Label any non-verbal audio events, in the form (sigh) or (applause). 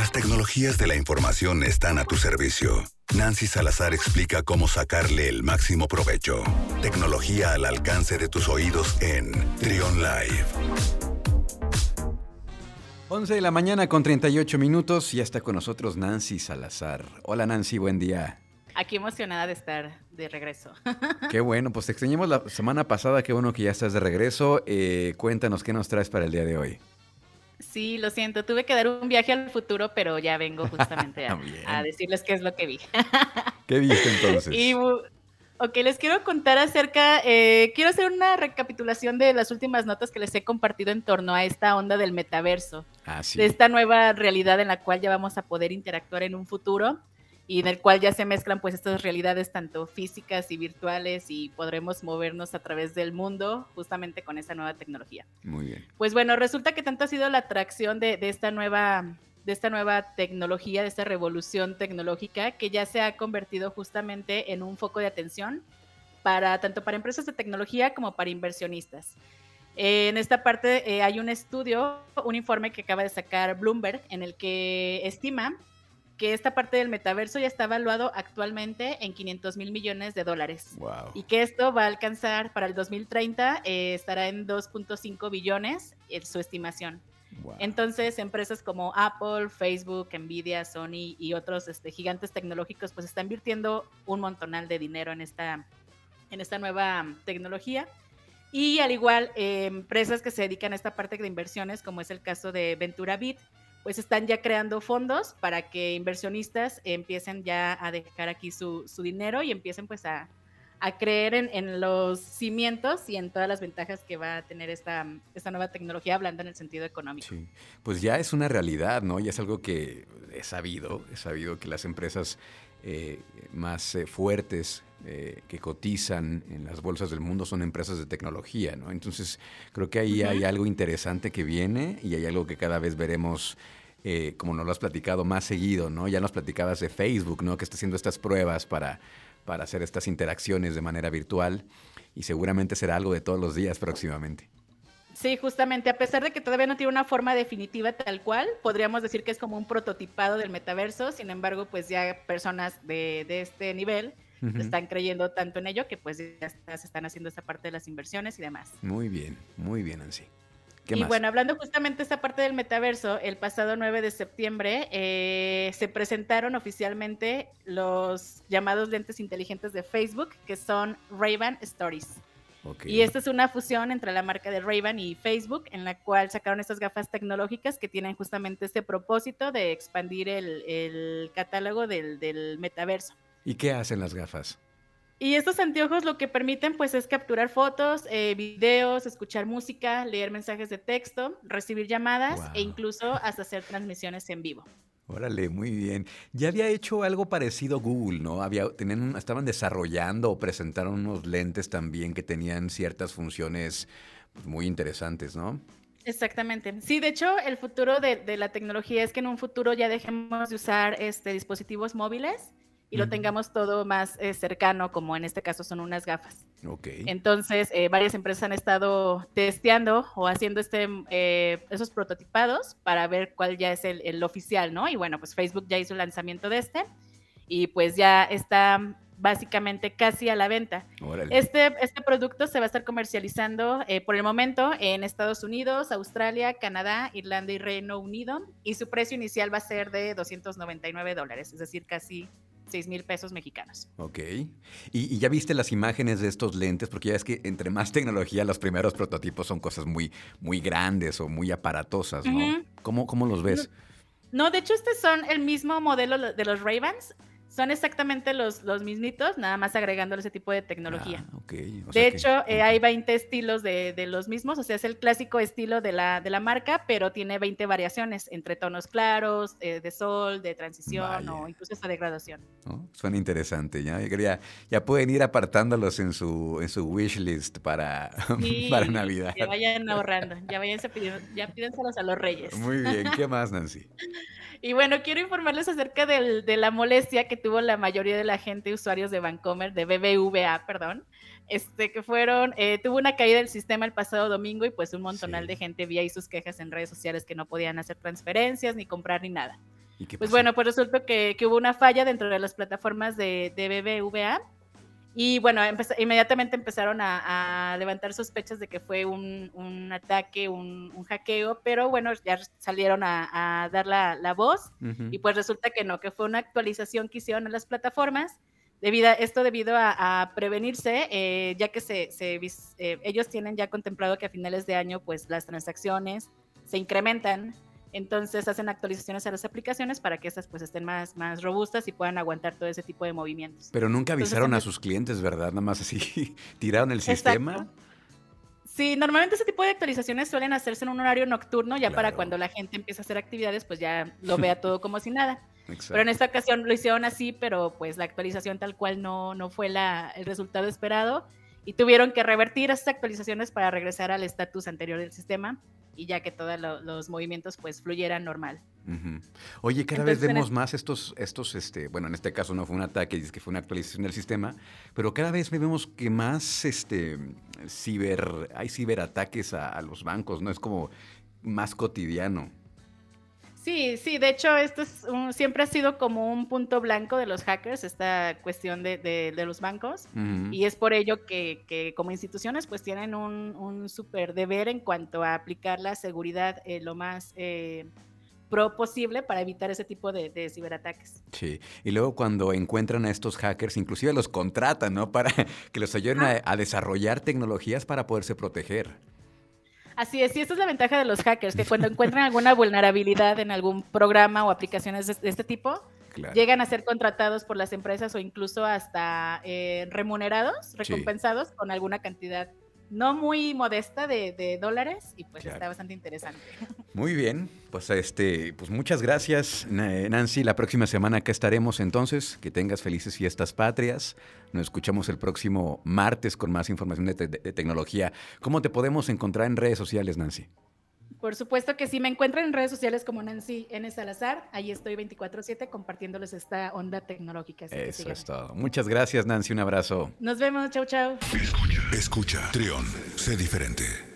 Las tecnologías de la información están a tu servicio. Nancy Salazar explica cómo sacarle el máximo provecho. Tecnología al alcance de tus oídos en Trion Live. 11 de la mañana con 38 minutos. Ya está con nosotros Nancy Salazar. Hola Nancy, buen día. Aquí emocionada de estar de regreso. Qué bueno, pues te extrañamos la semana pasada, qué bueno que ya estás de regreso. Eh, cuéntanos qué nos traes para el día de hoy. Sí, lo siento, tuve que dar un viaje al futuro, pero ya vengo justamente a, (laughs) decirles qué es lo que vi. (laughs) ¿Qué viste entonces? Y, ok, les quiero contar acerca, eh, quiero hacer una recapitulación de las últimas notas que les he compartido en torno a esta onda del metaverso, ah, de esta nueva realidad en la cual ya vamos a poder interactuar en un futuro y en el cual ya se mezclan pues estas realidades tanto físicas y virtuales y podremos movernos a través del mundo justamente con esa nueva tecnología. Muy bien. Pues bueno, resulta que tanto ha sido la atracción de, esta nueva de esta nueva tecnología, de esta revolución tecnológica que ya se ha convertido justamente en un foco de atención para tanto para empresas de tecnología como para inversionistas. en esta parte eh, hay un estudio, un informe que acaba de sacar Bloomberg en el que estima que esta parte del metaverso ya está evaluado actualmente en 500 mil millones de dólares. Y que esto va a alcanzar para el 2030, eh, estará en 2.5 billones en su estimación. Entonces, empresas como Apple, Facebook, Nvidia, Sony y otros este, gigantes tecnológicos, pues están invirtiendo un montonal de dinero en esta, en esta nueva tecnología. Y al igual, eh, empresas que se dedican a esta parte de inversiones, como es el caso de Ventura Bit, pues están ya creando fondos para que inversionistas empiecen ya a dejar aquí su, dinero y empiecen pues a, creer en, los cimientos y en todas las ventajas que va a tener esta, esta nueva tecnología, hablando en el sentido económico. Sí, pues ya es una realidad, ¿no? Ya es algo que he sabido, he sabido que las empresas eh, más eh, fuertes eh, que cotizan en las bolsas del mundo son empresas de tecnología, ¿no? Entonces creo que ahí hay algo interesante que viene y hay algo que cada vez veremos. como nos lo has platicado más seguido, ¿no? Ya nos platicabas de Facebook, ¿no? Que está haciendo estas pruebas para, para hacer estas interacciones de manera virtual y seguramente será algo de todos los días próximamente. Sí, justamente, a pesar de que todavía no tiene una forma definitiva tal cual, podríamos decir que es como un prototipado del metaverso, sin embargo, pues ya personas de, este nivel están creyendo tanto en ello que pues ya se están haciendo esta parte de las inversiones y demás. Muy bien, muy bien, Ansi. y bueno, hablando justamente de esta parte del metaverso, el pasado 9 de septiembre eh, se presentaron oficialmente los llamados lentes inteligentes de Facebook, que son Ray-Ban Stories. Y esta es una fusión entre la marca de ray y Facebook, en la cual sacaron estas gafas tecnológicas que tienen justamente este propósito de expandir el, catálogo del, metaverso. ¿Y qué hacen las gafas? Y estos anteojos lo que permiten pues es capturar fotos, eh, videos, escuchar música, leer mensajes de texto, recibir llamadas e incluso hasta hacer transmisiones en vivo. Órale, muy bien. Ya había hecho algo parecido Google, ¿no? Había, tenían, estaban desarrollando o presentaron unos lentes también que tenían ciertas funciones pues, muy interesantes, ¿no? Exactamente. Sí, de hecho, el futuro de, de, la tecnología es que en un futuro ya dejemos de usar este, dispositivos móviles y lo tengamos todo más eh, cercano, como en este caso son unas gafas. Okay. Entonces, eh, varias empresas han estado testeando o haciendo este, eh, esos prototipados para ver cuál ya es el, el, oficial, ¿no? Y bueno, pues Facebook ya hizo el lanzamiento de este y pues ya está básicamente casi a la venta. Este, este producto se va a estar comercializando por el momento en Estados Unidos, Australia, Canadá, Irlanda y Reino Unido y su precio inicial va a ser de 299 dólares, es decir, casi 6 mil pesos mexicanos. Ok. ¿Y, ya viste las imágenes de estos lentes? Porque ya es que entre más tecnología, los primeros prototipos son cosas muy, muy grandes o muy aparatosas, ¿no? ¿Cómo, ¿Cómo, los ves? No, de hecho, estos son el mismo modelo de los Ray-Bans. Son exactamente los, los mismitos, nada más agregándole ese tipo de tecnología. Ah, de hecho, eh, hay 20 estilos de, de, los mismos, o sea, es el clásico estilo de la, de la marca, pero tiene 20 variaciones entre tonos claros, eh, de sol, de transición o incluso esta degradación. Suena interesante, ¿ya? Ya, ya pueden ir apartándolos en su, en su wish list para, (laughs) para Navidad. Que vayan ahorrando, ya vayan ya pídenselos a los reyes. Muy bien, ¿qué (laughs) más, Nancy? Y bueno, quiero informarles acerca de la molestia que tuvo la mayoría de la gente, usuarios de Vancomer, de BBVA, perdón, este, que fueron, eh, tuvo una caída del sistema el pasado domingo y pues un montonal de gente vía ahí sus quejas en redes sociales que no podían hacer transferencias ni comprar ni nada. pues bueno, pues resultó que, hubo una falla dentro de las plataformas de, de BBVA y bueno, inmediatamente empezaron a, levantar sospechas de que fue un, ataque, un, hackeo, pero bueno, ya salieron a, dar la, voz y pues resulta que no, que fue una actualización que hicieron en las plataformas. Debido esto debido a, prevenirse, eh, ya que se, eh, ellos tienen ya contemplado que a finales de año pues las transacciones se incrementan entonces hacen actualizaciones a las aplicaciones para que estas pues estén más, más robustas y puedan aguantar todo ese tipo de movimientos. Pero nunca avisaron a sus clientes, ¿verdad? Nada más así (laughs) tiraron el sistema. Sí, normalmente ese tipo de actualizaciones suelen hacerse en un horario nocturno, ya para cuando la gente empieza a hacer actividades, pues ya lo vea todo como si nada. Pero en esta ocasión lo hicieron así, pero pues la actualización tal cual no, no fue la, el resultado esperado y tuvieron que revertir esas actualizaciones para regresar al estatus anterior del sistema y ya que todos los movimientos pues fluyeran normal. Oye, cada vez vemos más estos, estos, este, bueno, en este caso no fue un ataque, dice que fue una actualización del sistema, pero cada vez vemos que más, este, ciber, hay ciberataques a, a los bancos, ¿no? Es como más cotidiano. Sí, sí, de hecho esto es siempre ha sido como un punto blanco de los hackers, esta cuestión de, de, los bancos, y es por ello que, que, como instituciones pues tienen un, un súper deber en cuanto a aplicar la seguridad eh, lo más eh, pro posible para evitar ese tipo de, de, ciberataques. Sí, y luego cuando encuentran a estos hackers, inclusive los contratan, ¿no? (laughs) Para que los ayuden a desarrollar tecnologías para poderse proteger. Así es, y esta es la ventaja de los hackers, que cuando encuentran alguna vulnerabilidad en algún programa o aplicaciones de este tipo, llegan a ser contratados por las empresas o incluso hasta eh, remunerados, recompensados con alguna cantidad no muy modesta de, dólares y pues está bastante interesante. (laughs) Muy bien, pues este, pues muchas gracias Nancy. La próxima semana acá estaremos entonces. Que tengas felices fiestas patrias. Nos escuchamos el próximo martes con más información de, de tecnología. ¿Cómo te podemos encontrar en redes sociales, Nancy? Por supuesto que sí, me encuentran en redes sociales como Nancy N. Salazar. Ahí estoy 24-7 compartiéndoles esta onda tecnológica. Eso es todo. Muchas gracias, Nancy. Un abrazo. Nos vemos. Chau, chau. Escucha. Escucha. Trión. Sé diferente.